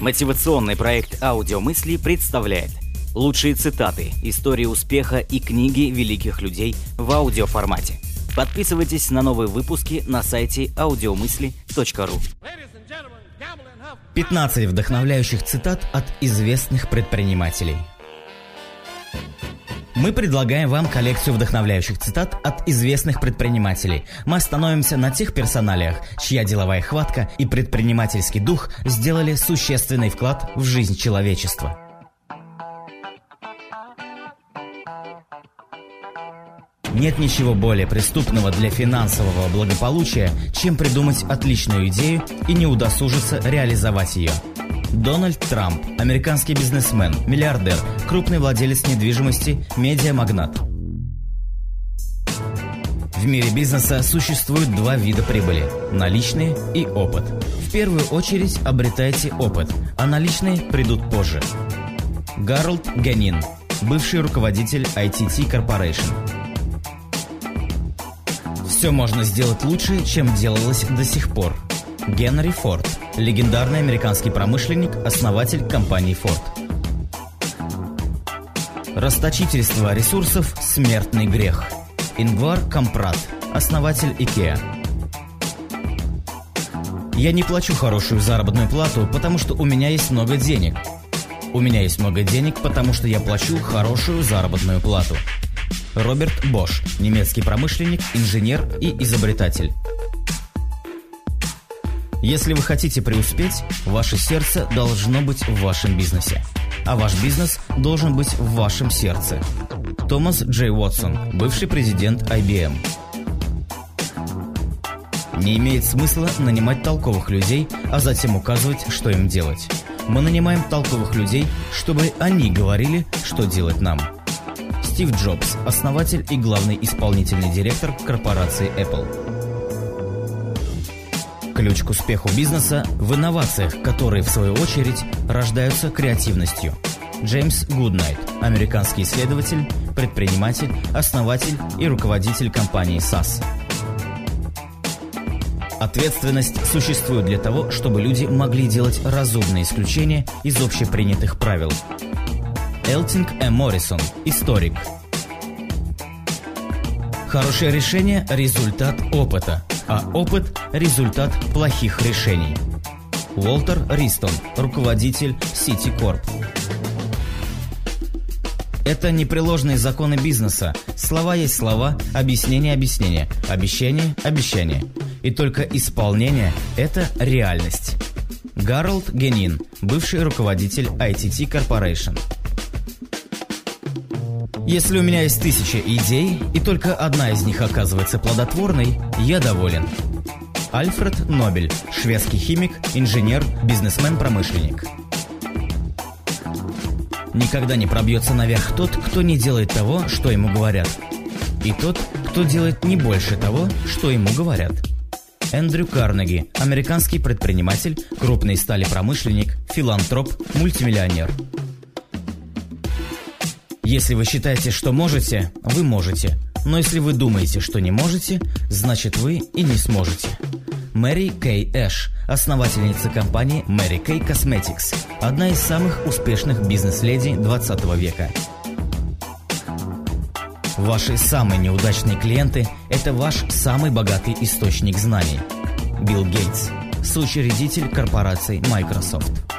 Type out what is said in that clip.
Мотивационный проект «Аудиомысли» представляет лучшие цитаты, истории успеха и книги великих людей в аудиоформате. Подписывайтесь на новые выпуски на сайте audiomысли.ру 15 вдохновляющих цитат от известных предпринимателей. Мы предлагаем вам коллекцию вдохновляющих цитат от известных предпринимателей. Мы остановимся на тех персоналиях, чья деловая хватка и предпринимательский дух сделали существенный вклад в жизнь человечества. Нет ничего более преступного для финансового благополучия, чем придумать отличную идею и не удосужиться реализовать ее. Дональд Трамп, американский бизнесмен, миллиардер, крупный владелец недвижимости, медиамагнат. В мире бизнеса существует два вида прибыли – наличные и опыт. В первую очередь обретайте опыт, а наличные придут позже. Гарольд Ганин, бывший руководитель ITT Corporation. Все можно сделать лучше, чем делалось до сих пор. Генри Форд, легендарный американский промышленник, основатель компании Ford. Расточительство ресурсов – смертный грех. Ингвар Кампрат, основатель IKEA. Я не плачу хорошую заработную плату, потому что у меня есть много денег. У меня есть много денег, потому что я плачу хорошую заработную плату. Роберт Бош, немецкий промышленник, инженер и изобретатель. Если вы хотите преуспеть, ваше сердце должно быть в вашем бизнесе. А ваш бизнес должен быть в вашем сердце. Томас Джей Уотсон, бывший президент IBM. Не имеет смысла нанимать толковых людей, а затем указывать, что им делать. Мы нанимаем толковых людей, чтобы они говорили, что делать нам. Стив Джобс, основатель и главный исполнительный директор корпорации Apple. Ключ к успеху бизнеса в инновациях, которые, в свою очередь, рождаются креативностью. Джеймс Гуднайт, американский исследователь, предприниматель, основатель и руководитель компании SAS. Ответственность существует для того, чтобы люди могли делать разумные исключения из общепринятых правил. Элтинг М. Моррисон, историк. Хорошее решение – результат опыта – а опыт – результат плохих решений. Уолтер Ристон, руководитель Citicorp. Это непреложные законы бизнеса. Слова есть слова, объяснение – объяснение, обещание – обещание. И только исполнение – это реальность. Гарольд Генин, бывший руководитель ITT Corporation – если у меня есть тысяча идей, и только одна из них оказывается плодотворной, я доволен. Альфред Нобель, шведский химик, инженер, бизнесмен-промышленник. Никогда не пробьется наверх тот, кто не делает того, что ему говорят. И тот, кто делает не больше того, что ему говорят. Эндрю Карнеги, американский предприниматель, крупный стали промышленник, филантроп, мультимиллионер – если вы считаете, что можете, вы можете. Но если вы думаете, что не можете, значит вы и не сможете. Мэри Кей Эш, основательница компании Мэри Кей Cosmetics, одна из самых успешных бизнес-леди 20 века. Ваши самые неудачные клиенты – это ваш самый богатый источник знаний. Билл Гейтс, соучредитель корпорации Microsoft.